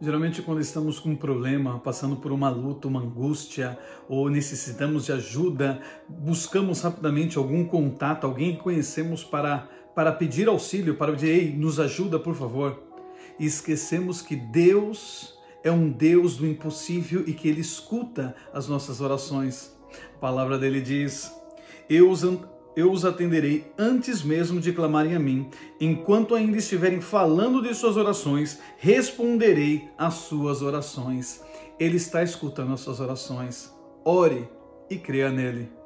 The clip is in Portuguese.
Geralmente, quando estamos com um problema, passando por uma luta, uma angústia, ou necessitamos de ajuda, buscamos rapidamente algum contato, alguém que conhecemos para, para pedir auxílio, para dizer, ei, nos ajuda, por favor. E esquecemos que Deus é um Deus do impossível e que Ele escuta as nossas orações. A palavra dele diz: Eu os eu os atenderei antes mesmo de clamarem a mim. Enquanto ainda estiverem falando de suas orações, responderei às suas orações. Ele está escutando as suas orações. Ore e creia nele.